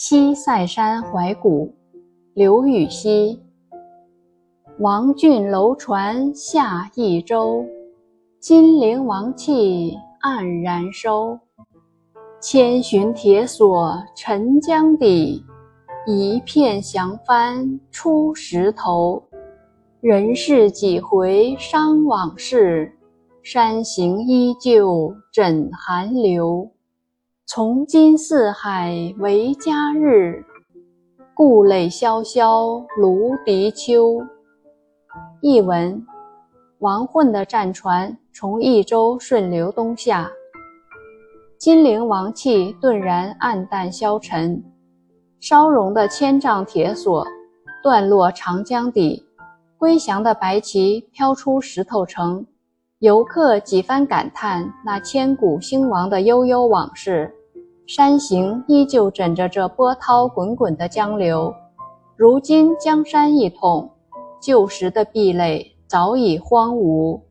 西塞山怀古，刘禹锡。王浚楼船下益州，金陵王气黯然收。千寻铁锁沉江底，一片降帆出石头。人世几回伤往事，山形依旧枕寒流。从今四海为家日，故垒萧萧芦荻秋。译文：亡混的战船从益州顺流东下，金陵王气顿然黯淡消沉，烧融的千丈铁索断落长江底，归降的白旗飘出石头城。游客几番感叹那千古兴亡的悠悠往事。山形依旧枕着这波涛滚滚的江流，如今江山一统，旧时的壁垒早已荒芜。